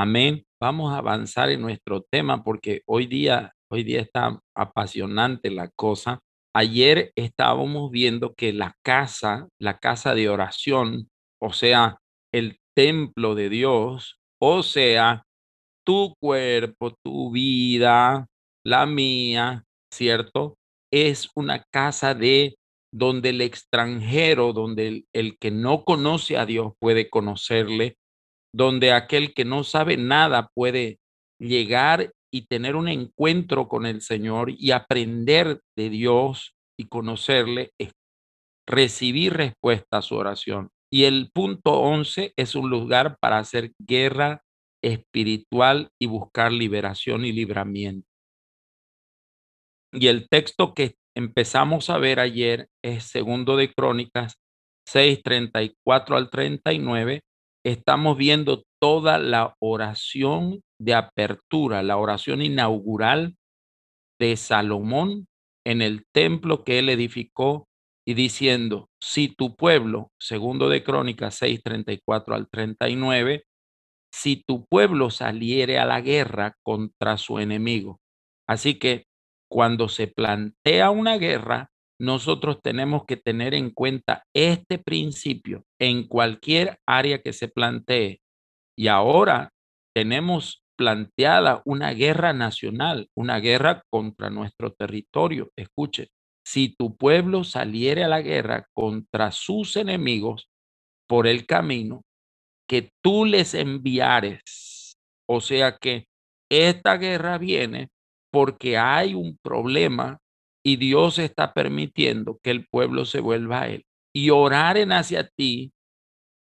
Amén. Vamos a avanzar en nuestro tema porque hoy día, hoy día está apasionante la cosa. Ayer estábamos viendo que la casa, la casa de oración, o sea, el templo de Dios, o sea, tu cuerpo, tu vida, la mía, ¿cierto? Es una casa de donde el extranjero, donde el, el que no conoce a Dios puede conocerle, donde aquel que no sabe nada puede llegar y tener un encuentro con el Señor y aprender de Dios y conocerle, recibir respuesta a su oración. Y el punto 11 es un lugar para hacer guerra espiritual y buscar liberación y libramiento. Y el texto que empezamos a ver ayer es segundo de Crónicas 6, 34 al 39. Estamos viendo toda la oración de apertura, la oración inaugural de Salomón en el templo que él edificó y diciendo, si tu pueblo, segundo de Crónicas 6, 34 al 39, si tu pueblo saliere a la guerra contra su enemigo. Así que cuando se plantea una guerra, nosotros tenemos que tener en cuenta este principio en cualquier área que se plantee. Y ahora tenemos planteada una guerra nacional, una guerra contra nuestro territorio. Escuche, si tu pueblo saliere a la guerra contra sus enemigos por el camino que tú les enviares, o sea que esta guerra viene porque hay un problema y Dios está permitiendo que el pueblo se vuelva a él y oraren hacia ti,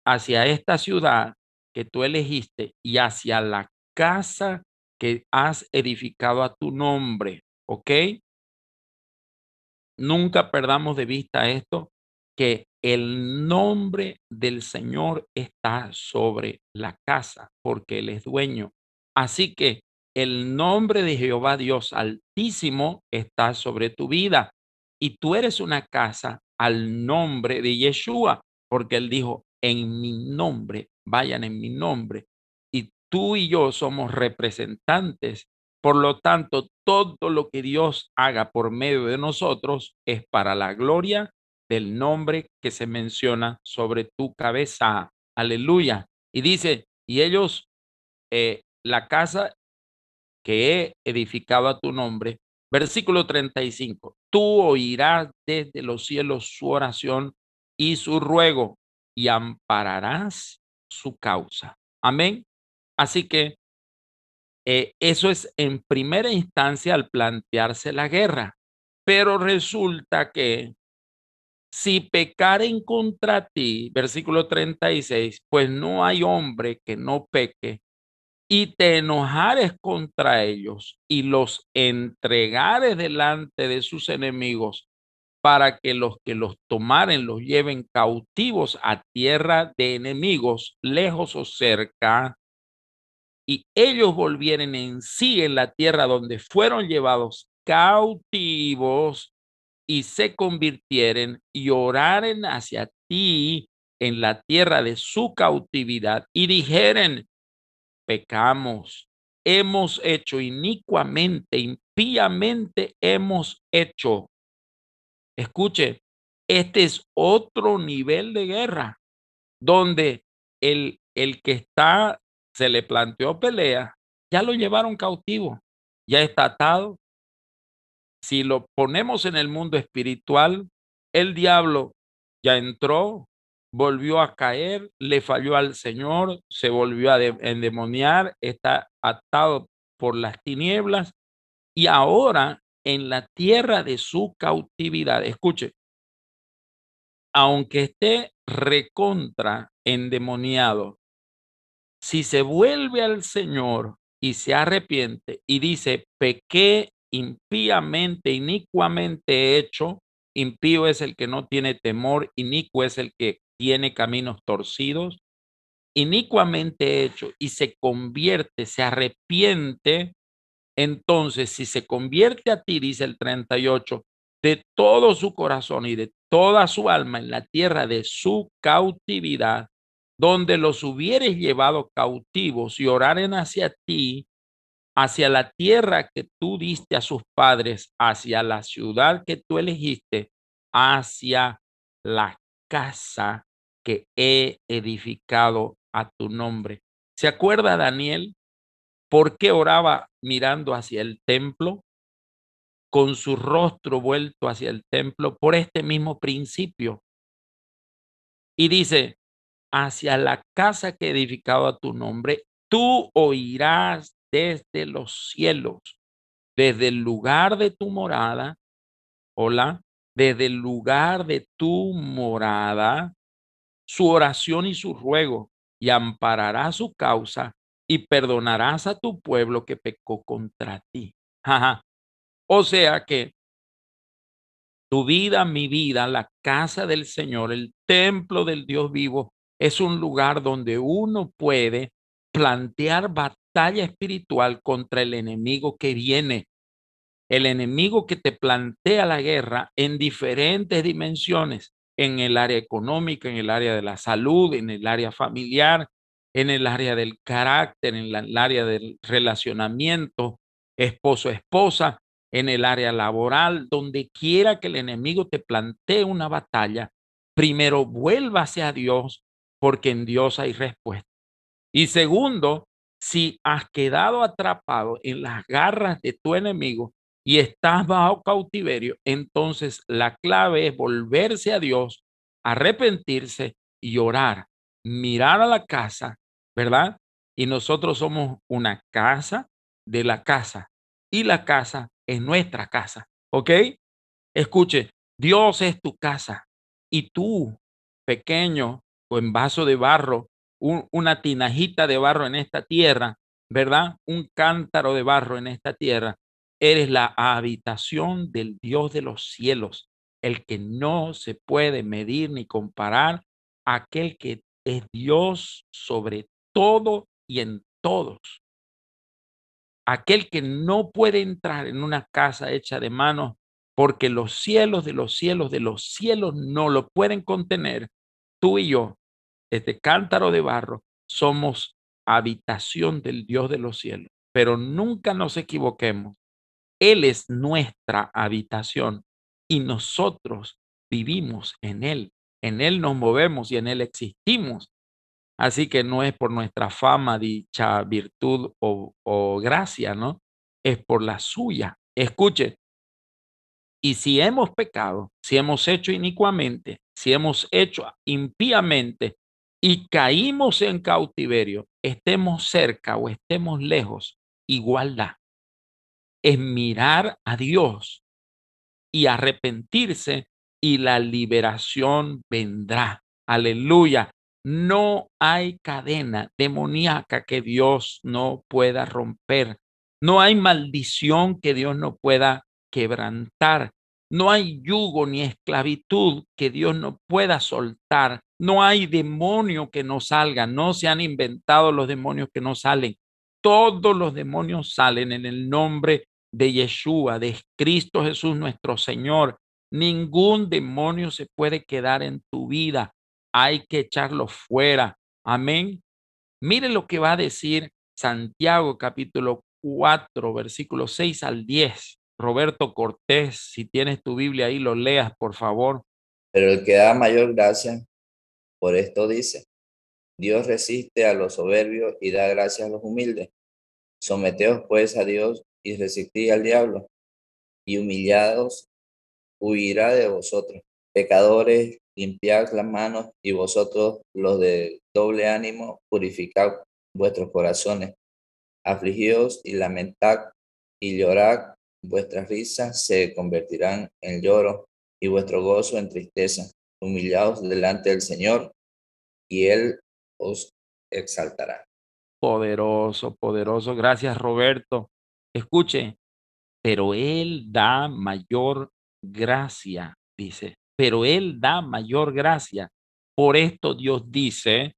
hacia esta ciudad que tú elegiste y hacia la casa que has edificado a tu nombre, ¿ok? Nunca perdamos de vista esto, que el nombre del Señor está sobre la casa, porque Él es dueño. Así que el nombre de Jehová Dios Altísimo está sobre tu vida y tú eres una casa al nombre de Yeshua, porque él dijo, en mi nombre, vayan en mi nombre. Y tú y yo somos representantes. Por lo tanto, todo lo que Dios haga por medio de nosotros es para la gloria del nombre que se menciona sobre tu cabeza. Aleluya. Y dice, y ellos, eh, la casa que he edificado a tu nombre. Versículo 35. Tú oirás desde los cielos su oración y su ruego y ampararás su causa. Amén. Así que eh, eso es en primera instancia al plantearse la guerra. Pero resulta que si pecaren contra ti, versículo 36, pues no hay hombre que no peque y te enojares contra ellos y los entregares delante de sus enemigos para que los que los tomaren los lleven cautivos a tierra de enemigos, lejos o cerca, y ellos volvieren en sí en la tierra donde fueron llevados cautivos y se convirtieren y oraren hacia ti en la tierra de su cautividad y dijeren, pecamos, hemos hecho inicuamente, impíamente hemos hecho. Escuche, este es otro nivel de guerra donde el, el que está, se le planteó pelea, ya lo llevaron cautivo, ya está atado. Si lo ponemos en el mundo espiritual, el diablo ya entró, volvió a caer, le falló al Señor, se volvió a endemoniar, está atado por las tinieblas y ahora en la tierra de su cautividad. Escuche, aunque esté recontra endemoniado, si se vuelve al Señor y se arrepiente y dice, pequé impíamente, inicuamente hecho, impío es el que no tiene temor, inicuo es el que tiene caminos torcidos, inicuamente hecho, y se convierte, se arrepiente, entonces si se convierte a ti, dice el 38, de todo su corazón y de toda su alma en la tierra de su cautividad, donde los hubieres llevado cautivos y oraren hacia ti, hacia la tierra que tú diste a sus padres, hacia la ciudad que tú elegiste, hacia la casa he edificado a tu nombre. ¿Se acuerda Daniel por qué oraba mirando hacia el templo? con su rostro vuelto hacia el templo por este mismo principio. Y dice, hacia la casa que he edificado a tu nombre, tú oirás desde los cielos, desde el lugar de tu morada, hola, desde el lugar de tu morada, su oración y su ruego, y ampararás su causa y perdonarás a tu pueblo que pecó contra ti. O sea que tu vida, mi vida, la casa del Señor, el templo del Dios vivo, es un lugar donde uno puede plantear batalla espiritual contra el enemigo que viene. El enemigo que te plantea la guerra en diferentes dimensiones, en el área económica, en el área de la salud, en el área familiar, en el área del carácter, en el área del relacionamiento, esposo-esposa en el área laboral, donde quiera que el enemigo te plantee una batalla, primero vuélvase a Dios, porque en Dios hay respuesta. Y segundo, si has quedado atrapado en las garras de tu enemigo y estás bajo cautiverio, entonces la clave es volverse a Dios, arrepentirse y orar, mirar a la casa, ¿verdad? Y nosotros somos una casa de la casa y la casa en nuestra casa. ¿Ok? Escuche, Dios es tu casa y tú, pequeño o en vaso de barro, una tinajita de barro en esta tierra, ¿verdad? Un cántaro de barro en esta tierra, eres la habitación del Dios de los cielos, el que no se puede medir ni comparar, aquel que es Dios sobre todo y en todos aquel que no puede entrar en una casa hecha de manos porque los cielos de los cielos de los cielos no lo pueden contener, tú y yo, este cántaro de barro, somos habitación del Dios de los cielos. Pero nunca nos equivoquemos. Él es nuestra habitación y nosotros vivimos en Él. En Él nos movemos y en Él existimos. Así que no es por nuestra fama, dicha, virtud o, gracia, ¿no? Es por la suya. Escuche, y si hemos pecado, si hemos hecho inicuamente, si hemos hecho impíamente y caímos en cautiverio, estemos cerca o estemos lejos, igualdad. Es mirar a Dios y arrepentirse y la liberación vendrá. Aleluya. No hay cadena demoníaca que Dios no pueda romper. No hay maldición que Dios no pueda quebrantar. No hay yugo ni esclavitud que Dios no pueda soltar. No hay demonio que no salga. No se han inventado los demonios que no salen. Todos los demonios salen en el nombre de Yeshua, de Cristo Jesús nuestro Señor. Ningún demonio se puede quedar en tu vida hay que echarlo fuera. Amén. Mire lo que va a decir Santiago capítulo 4, versículo 6 al 10. Roberto Cortés, si tienes tu Biblia ahí, lo leas, por favor. Pero el que da mayor gracia, por esto dice, Dios resiste a los soberbios y da gracia a los humildes. Someteos pues a Dios y resistid al diablo, y humillados huirá de vosotros. Pecadores, limpiad las manos y vosotros los de doble ánimo, purificad vuestros corazones, afligidos y lamentad y llorad, vuestras risas se convertirán en lloro y vuestro gozo en tristeza, humillados delante del Señor y Él os exaltará. Poderoso, poderoso. Gracias, Roberto. Escuche, pero Él da mayor gracia, dice pero Él da mayor gracia. Por esto Dios dice,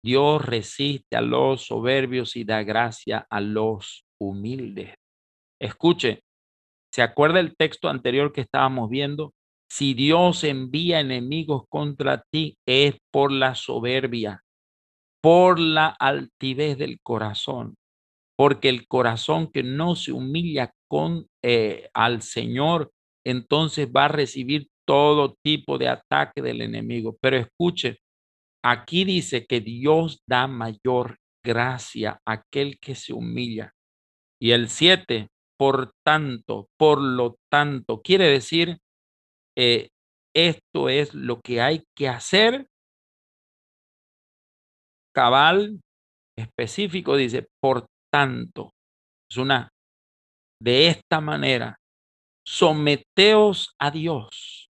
Dios resiste a los soberbios y da gracia a los humildes. Escuche, ¿se acuerda el texto anterior que estábamos viendo? Si Dios envía enemigos contra ti es por la soberbia. por la altivez del corazón, porque el corazón que no se humilla con eh, al Señor, entonces va a recibir todo tipo de ataque del enemigo. Pero escuche, aquí dice que Dios da mayor gracia a aquel que se humilla. Y el siete, por tanto, por lo tanto, quiere decir, eh, esto es lo que hay que hacer. Cabal específico dice, por tanto, es una, de esta manera, someteos a Dios,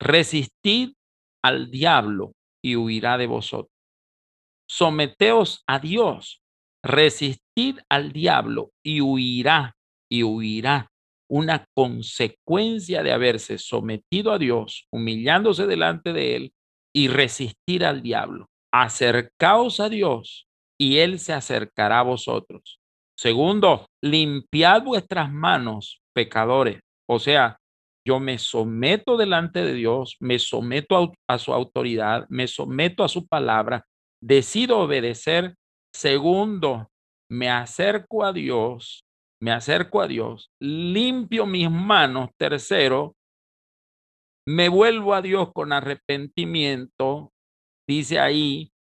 resistid al diablo y huirá de vosotros. Someteos a Dios, resistid al diablo y huirá, y huirá una consecuencia de haberse sometido a Dios, humillándose delante de Él y resistir al diablo. Acercaos a Dios y Él se acercará a vosotros. Segundo, limpiad vuestras manos, pecadores. O sea, yo me someto delante de Dios, me someto a, su autoridad, me someto a su palabra, decido obedecer. Segundo, me acerco a Dios me acerco a Dios, limpio mis manos, tercero, me vuelvo a Dios con arrepentimiento, dice ahí,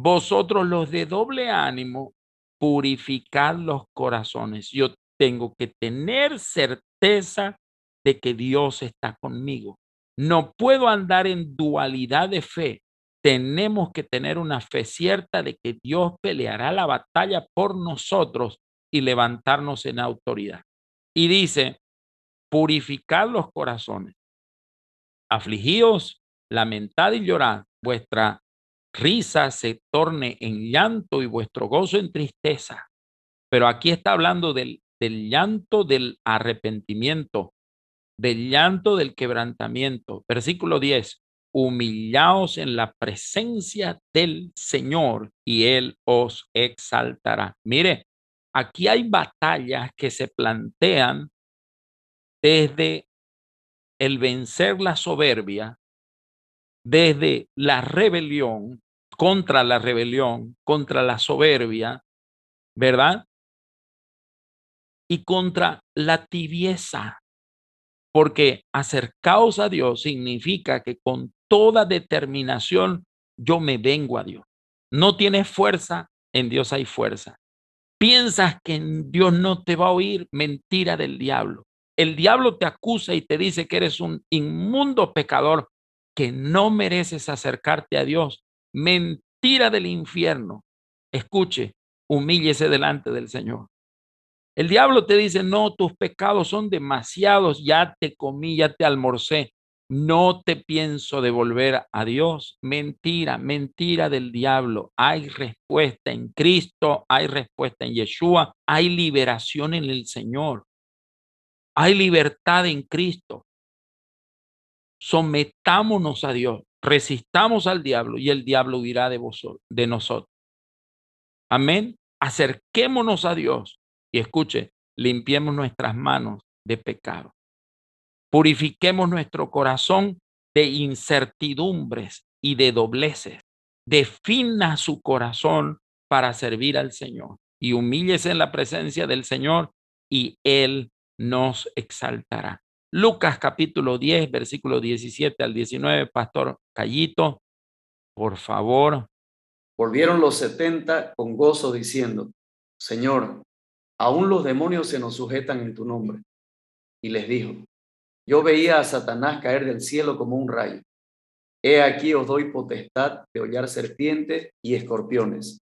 vosotros los de doble ánimo, purificad los corazones. Yo tengo que tener certeza de que Dios está conmigo. No puedo andar en dualidad de fe. Tenemos que tener una fe cierta de que Dios peleará la batalla por nosotros y levantarnos en autoridad. Y dice, purificad los corazones, afligíos, lamentad y llorad, vuestra risa se torne en llanto y vuestro gozo en tristeza. Pero aquí está hablando del, del llanto del arrepentimiento, del llanto del quebrantamiento. Versículo 10, humillaos en la presencia del Señor y Él os exaltará. Mire, aquí hay batallas que se plantean desde el vencer la soberbia, desde la rebelión, contra la rebelión, contra la soberbia, ¿verdad? Y contra la tibieza, porque acercaos a Dios significa que con toda determinación yo me vengo a Dios. No tienes fuerza, en Dios hay fuerza. Piensas que Dios no te va a oír, mentira del diablo. El diablo te acusa y te dice que eres un inmundo pecador, que no mereces acercarte a Dios. Mentira del infierno. Escuche, humíllese delante del Señor. El diablo te dice, no, tus pecados son demasiados, ya te comí, ya te almorcé no te pienso devolver a Dios. Mentira, mentira del diablo. Hay respuesta en Cristo, hay respuesta en Yeshua, hay liberación en el Señor. Hay libertad en Cristo. Sometámonos a Dios, resistamos al diablo y el diablo huirá de vosotros, de nosotros. Amén. Acerquémonos a Dios y escuche, limpiemos nuestras manos de pecado. Purifiquemos nuestro corazón de incertidumbres y de dobleces. Defina su corazón para servir al Señor y humíllese en la presencia del Señor y Él nos exaltará. Lucas capítulo 10, versículo 17 al 19, Pastor Callito, por favor. Volvieron los setenta con gozo diciendo, Señor, aún los demonios se nos sujetan en tu nombre. Y les dijo, yo veía a Satanás caer del cielo como un rayo. He aquí os doy potestad de hollar serpientes y escorpiones,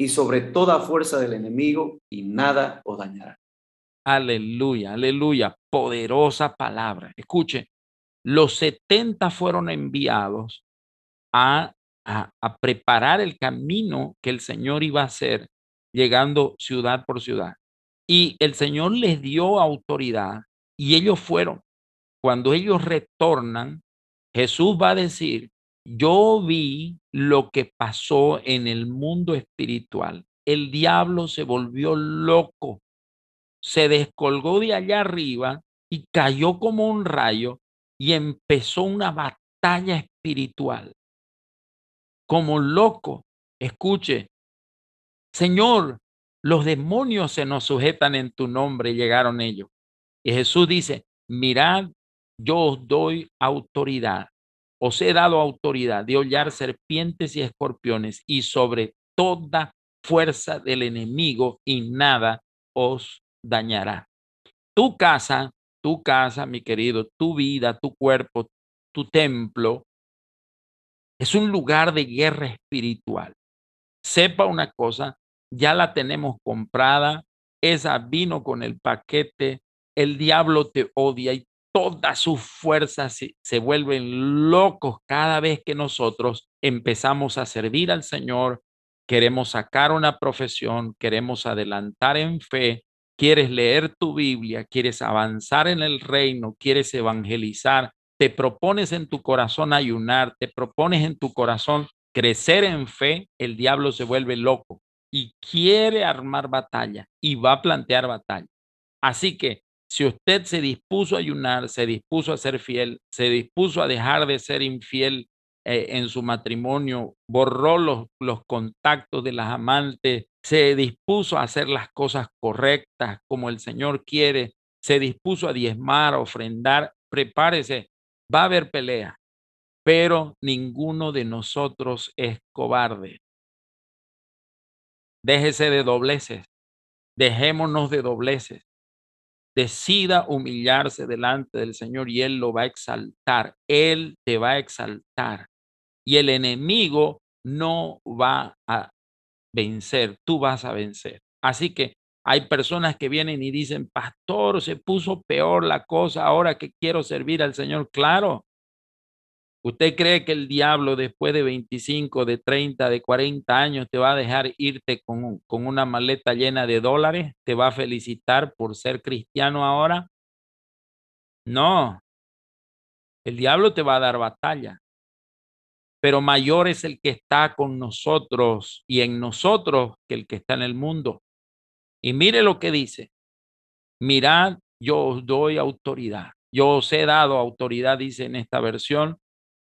y sobre toda fuerza del enemigo, y nada os dañará. Aleluya, aleluya, poderosa palabra. Escuche, los 70 fueron enviados a, a, a, preparar el camino que el Señor iba a hacer, llegando ciudad por ciudad. Y el Señor les dio autoridad y ellos fueron cuando ellos retornan, Jesús va a decir, yo vi lo que pasó en el mundo espiritual. El diablo se volvió loco, se descolgó de allá arriba y cayó como un rayo y empezó una batalla espiritual. Como loco, Escuche, Señor, los demonios se nos sujetan en tu nombre, llegaron ellos. Y Jesús dice, mirad, yo os doy autoridad, os he dado autoridad de hollar serpientes y escorpiones y sobre toda fuerza del enemigo y nada os dañará. Tu casa, tu casa, mi querido, tu vida, tu cuerpo, tu templo, es un lugar de guerra espiritual. Sepa una cosa, ya la tenemos comprada, esa vino con el paquete, el diablo te odia y todas sus fuerzas se, se, vuelven locos cada vez que nosotros empezamos a servir al Señor, queremos sacar una profesión, queremos adelantar en fe, quieres leer tu Biblia, quieres avanzar en el reino, quieres evangelizar, te propones en tu corazón ayunar, te propones en tu corazón crecer en fe, el diablo se vuelve loco y quiere armar batalla y va a plantear batalla. Así que si usted se dispuso a ayunar, se dispuso a ser fiel, se dispuso a dejar de ser infiel eh, en su matrimonio, borró los, los contactos de las amantes, se dispuso a hacer las cosas correctas como el Señor quiere, se dispuso a diezmar, a ofrendar, prepárese, va a haber pelea, pero ninguno de nosotros es cobarde. Déjese de dobleces, dejémonos de dobleces. Decida humillarse delante del Señor y Él lo va a exaltar. Él te va a exaltar. Y el enemigo no va a vencer, tú vas a vencer. Así que hay personas que vienen y dicen, pastor, se puso peor la cosa ahora que quiero servir al Señor. Claro, ¿Usted cree que el diablo después de 25, de 30, de 40 años te va a dejar irte con, con, una maleta llena de dólares? ¿Te va a felicitar por ser cristiano ahora? No. El diablo te va a dar batalla. Pero mayor es el que está con nosotros y en nosotros que el que está en el mundo. Y mire lo que dice. Mirad, yo os doy autoridad. Yo os he dado autoridad, dice en esta versión,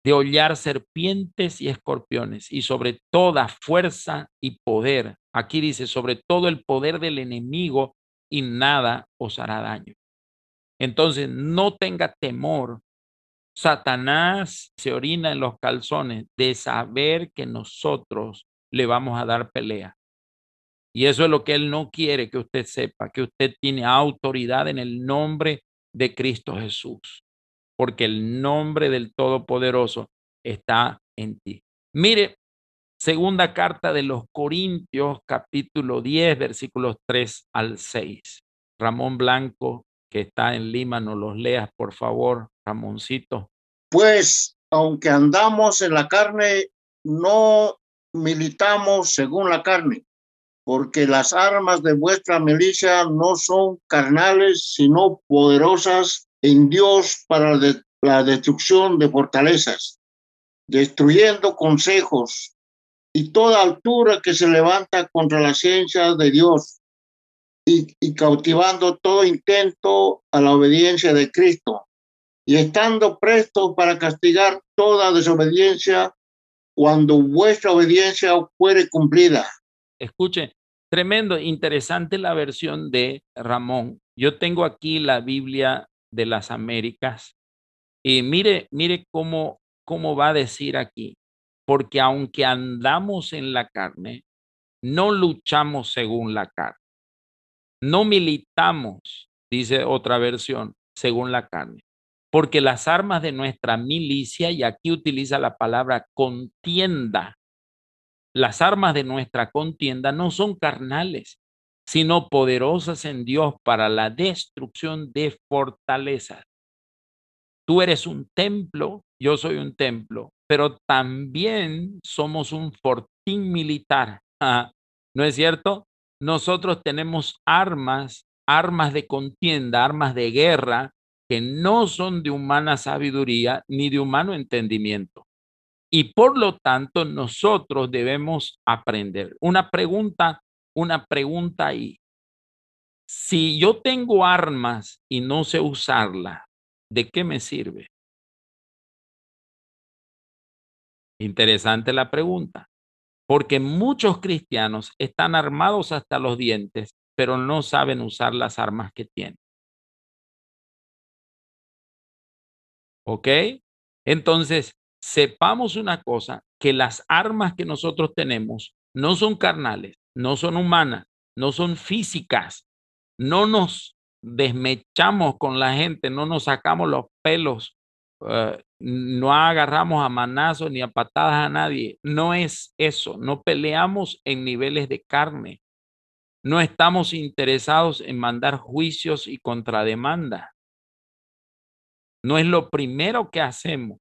de hollar serpientes y escorpiones y sobre toda fuerza y poder. Aquí dice, sobre todo el poder del enemigo y nada os hará daño. Entonces, no tenga temor. Satanás se orina en los calzones de saber que nosotros le vamos a dar pelea. Y eso es lo que él no quiere que usted sepa, que usted tiene autoridad en el nombre de Cristo Jesús porque el nombre del Todopoderoso está en ti. Mire, segunda carta de los Corintios, capítulo 10, versículos 3 al 6. Ramón Blanco, que está en Lima, nos los leas, por favor, Ramoncito. Pues, aunque andamos en la carne, no militamos según la carne, porque las armas de vuestra milicia no son carnales, sino poderosas en Dios para la destrucción de fortalezas, destruyendo consejos y toda altura que se levanta contra la ciencia de Dios y, y cautivando todo intento a la obediencia de Cristo y estando presto para castigar toda desobediencia cuando vuestra obediencia fuere cumplida. Escuche, tremendo, interesante la versión de Ramón. Yo tengo aquí la Biblia de las Américas. Y mire, mire cómo, cómo va a decir aquí, porque aunque andamos en la carne, no luchamos según la carne. No militamos, dice otra versión, según la carne. Porque las armas de nuestra milicia, y aquí utiliza la palabra contienda, las armas de nuestra contienda no son carnales, sino poderosas en Dios para la destrucción de fortalezas. Tú eres un templo, yo soy un templo, pero también somos un fortín militar. ¿No es cierto? Nosotros tenemos armas, armas de contienda, armas de guerra, que no son de humana sabiduría ni de humano entendimiento. Y por lo tanto, nosotros debemos aprender. Una pregunta una pregunta ahí. Si yo tengo armas y no sé usarlas, ¿de qué me sirve? Interesante la pregunta, Porque muchos cristianos están armados hasta los dientes, pero no saben usar las armas que tienen. ¿Ok? Entonces, sepamos una cosa, que las armas que nosotros tenemos no son carnales, no son humanas, no son físicas. No nos desmechamos con la gente, no nos sacamos los pelos, eh, no agarramos a manazos ni a patadas a nadie. No es eso, no peleamos en niveles de carne. No estamos interesados en mandar juicios y contrademanda. No es lo primero que hacemos.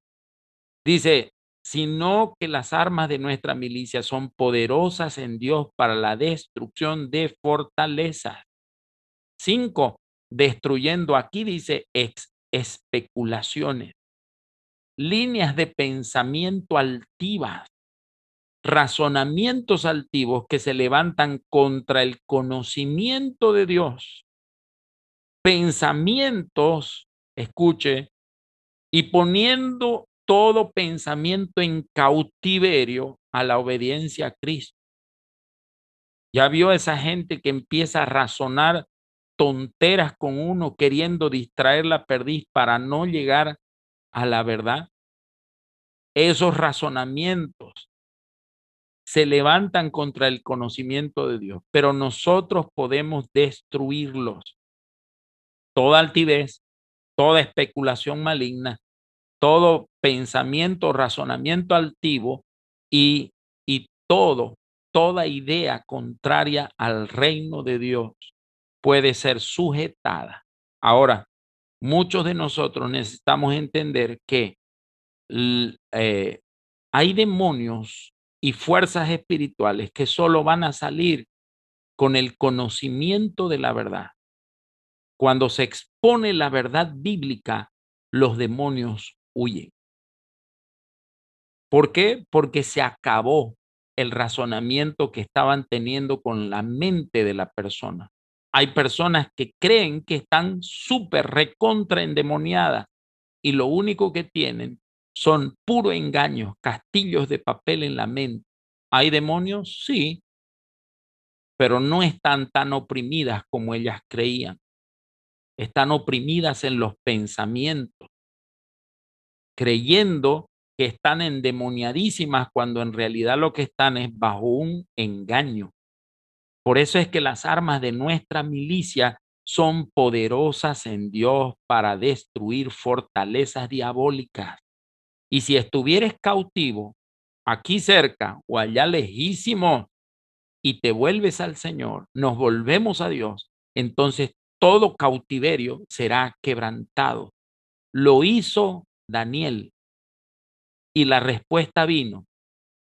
Dice, sino que las armas de nuestra milicia son poderosas en Dios para la destrucción de fortalezas. Cinco, destruyendo, aquí dice, especulaciones, líneas de pensamiento altivas, razonamientos altivos que se levantan contra el conocimiento de Dios, pensamientos, escuche, y poniendo todo pensamiento en cautiverio a la obediencia a Cristo. Ya vio esa gente que empieza a razonar tonteras con uno, queriendo distraer la perdiz para no llegar a la verdad. Esos razonamientos se levantan contra el conocimiento de Dios, pero nosotros podemos destruirlos. Toda altivez, toda especulación maligna, todo pensamiento, razonamiento altivo y, y todo, toda idea contraria al reino de Dios puede ser sujetada. Ahora, muchos de nosotros necesitamos entender que eh, hay demonios y fuerzas espirituales que solo van a salir con el conocimiento de la verdad. Cuando se expone la verdad bíblica, los demonios huyen. ¿Por qué? Porque se acabó el razonamiento que estaban teniendo con la mente de la persona. Hay personas que creen que están súper recontra endemoniadas y lo único que tienen son puro engaños, castillos de papel en la mente. ¿Hay demonios? Sí, pero no están tan oprimidas como ellas creían. Están oprimidas en los pensamientos, creyendo que están endemoniadísimas cuando en realidad lo que están es bajo un engaño. Por eso es que las armas de nuestra milicia son poderosas en Dios para destruir fortalezas diabólicas. Y si estuvieres cautivo aquí cerca o allá lejísimo y te vuelves al Señor, nos volvemos a Dios, entonces todo cautiverio será quebrantado. Lo hizo Daniel y la respuesta vino.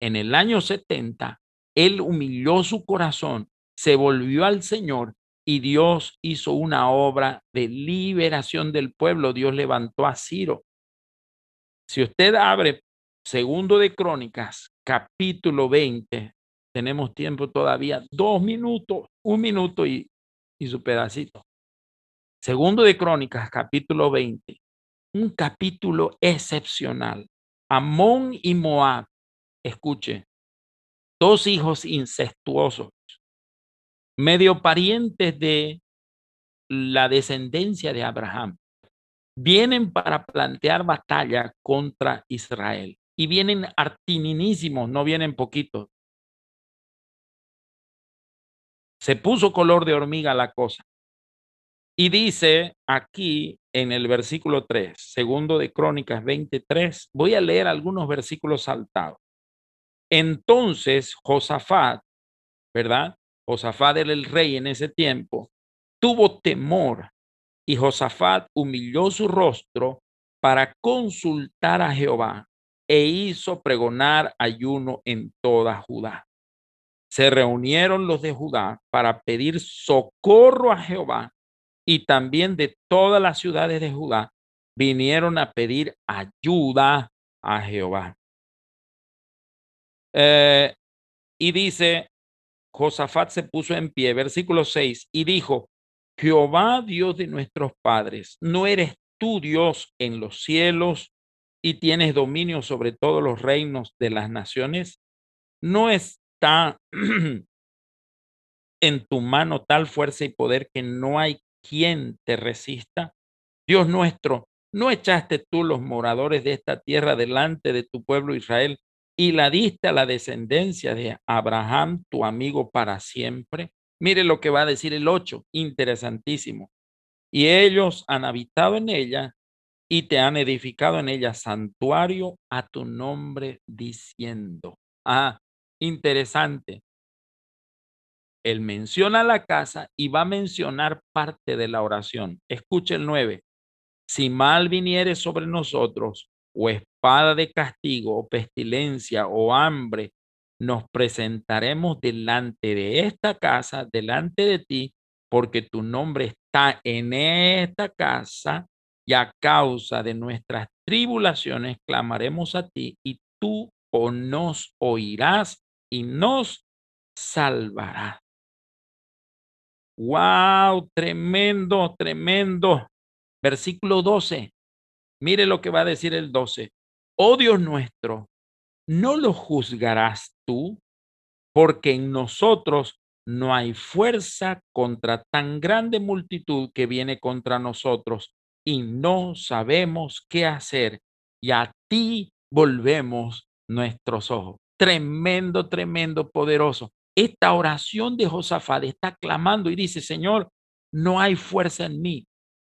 En el año 70, él humilló su corazón se volvió al Señor y Dios hizo una obra de liberación del pueblo. Dios levantó a Ciro. Si usted abre segundo de Crónicas, capítulo 20, tenemos tiempo todavía, dos minutos, un minuto y, y su pedacito. Segundo de Crónicas, capítulo 20, un capítulo excepcional. Amón y Moab, escuche, dos hijos incestuosos medio parientes de la descendencia de Abraham, vienen para plantear batalla contra Israel y vienen artininísimos, no vienen poquitos. Se puso color de hormiga la cosa. Y dice aquí en el versículo 3, segundo de Crónicas 23, voy a leer algunos versículos saltados. Entonces Josafat, ¿verdad? Josafat era el rey en ese tiempo, tuvo temor y Josafat humilló su rostro para consultar a Jehová e hizo pregonar ayuno en toda Judá. Se reunieron los de Judá para pedir socorro a Jehová y también de todas las ciudades de Judá vinieron a pedir ayuda a Jehová. Eh, y dice Josafat se puso en pie, versículo 6, y dijo, Jehová Dios de nuestros padres, ¿no eres tú Dios en los cielos y tienes dominio sobre todos los reinos de las naciones? ¿No es está en tu mano tal fuerza y poder que no hay quien te resista. Dios nuestro, ¿no echaste tú los moradores de esta tierra delante de tu pueblo Israel y la diste a la descendencia de Abraham, tu amigo, para siempre? Mire lo que va a decir el 8, interesantísimo. Y ellos han habitado en ella y te han edificado en ella santuario a tu nombre diciendo. Ah, interesante. Él menciona la casa y va a mencionar parte de la oración. Escuche el 9. Si mal viniere sobre nosotros, o espada de castigo, o pestilencia, o hambre, nos presentaremos delante de esta casa, delante de ti, porque tu nombre está en esta casa, y a causa de nuestras tribulaciones clamaremos a ti, y tú o nos oirás y nos salvarás. Wow, tremendo, tremendo. Versículo 12. Mire lo que va a decir el 12. Oh Dios nuestro, ¿no lo juzgarás tú? Porque en nosotros no hay fuerza contra tan grande multitud que viene contra nosotros y no sabemos qué hacer. Y a ti volvemos nuestros ojos. Tremendo, tremendo, poderoso. Esta oración de Josafat está clamando y dice, Señor, no hay fuerza en mí,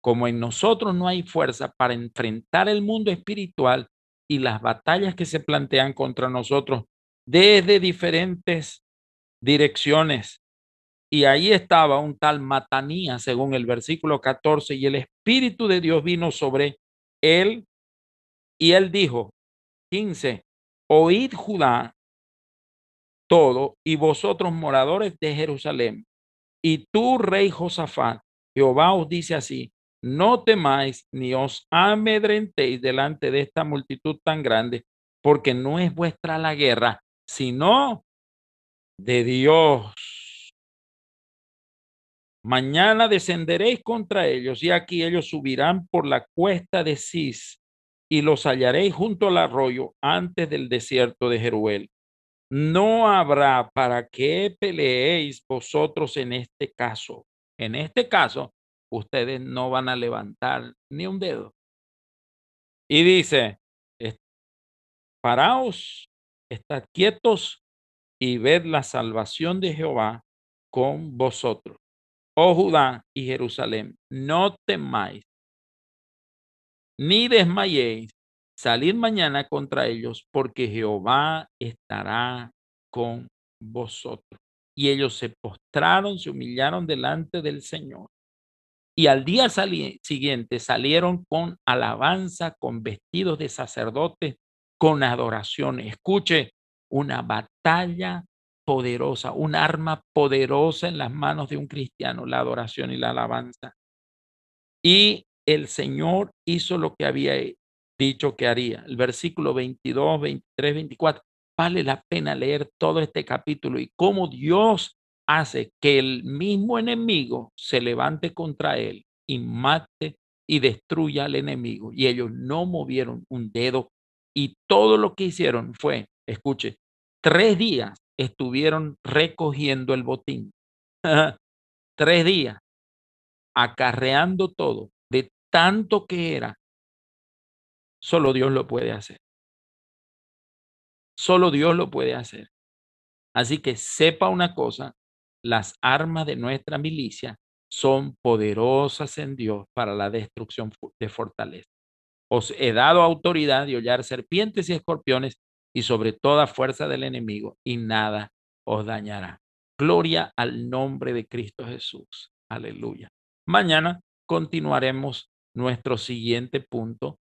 como en nosotros no hay fuerza para enfrentar el mundo espiritual y las batallas que se plantean contra nosotros desde diferentes direcciones. Y ahí estaba un tal Matanía, según el versículo 14, y el Espíritu de Dios vino sobre él, y él dijo, 15, oíd Judá todo, y vosotros moradores de Jerusalén, y tú, rey Josafat, Jehová os dice así, no temáis ni os amedrentéis delante de esta multitud tan grande, porque no es vuestra la guerra, sino de Dios. Mañana descenderéis contra ellos, y aquí ellos subirán por la cuesta de Cis, y los hallaréis junto al arroyo antes del desierto de Jeruel no habrá para qué peleéis vosotros en este caso. En este caso, ustedes no van a levantar ni un dedo. Y dice, paraos, estad quietos y ved la salvación de Jehová con vosotros. Oh Judá y Jerusalén, no temáis, ni desmayéis, Salid mañana contra ellos, porque Jehová estará con vosotros. Y ellos se postraron, se humillaron delante del Señor. Y al día siguiente salieron con alabanza, con vestidos de sacerdotes, con adoración. Escuche, una batalla poderosa, un arma poderosa en las manos de un cristiano, la adoración y la alabanza. Y el Señor hizo lo que había dicho que haría. El versículo 22, 23, 24. Vale la pena leer todo este capítulo y cómo Dios hace que el mismo enemigo se levante contra él y mate y destruya al enemigo. Y ellos no movieron un dedo y todo lo que hicieron fue, escuche, tres días estuvieron recogiendo el botín. tres días acarreando todo de tanto que era Solo Dios lo puede hacer. Solo Dios lo puede hacer. Así que sepa una cosa, las armas de nuestra milicia son poderosas en Dios para la destrucción de fortaleza. Os he dado autoridad de hollar serpientes y escorpiones y sobre toda fuerza del enemigo, y nada os dañará. Gloria al nombre de Cristo Jesús. Aleluya. Mañana continuaremos nuestro siguiente punto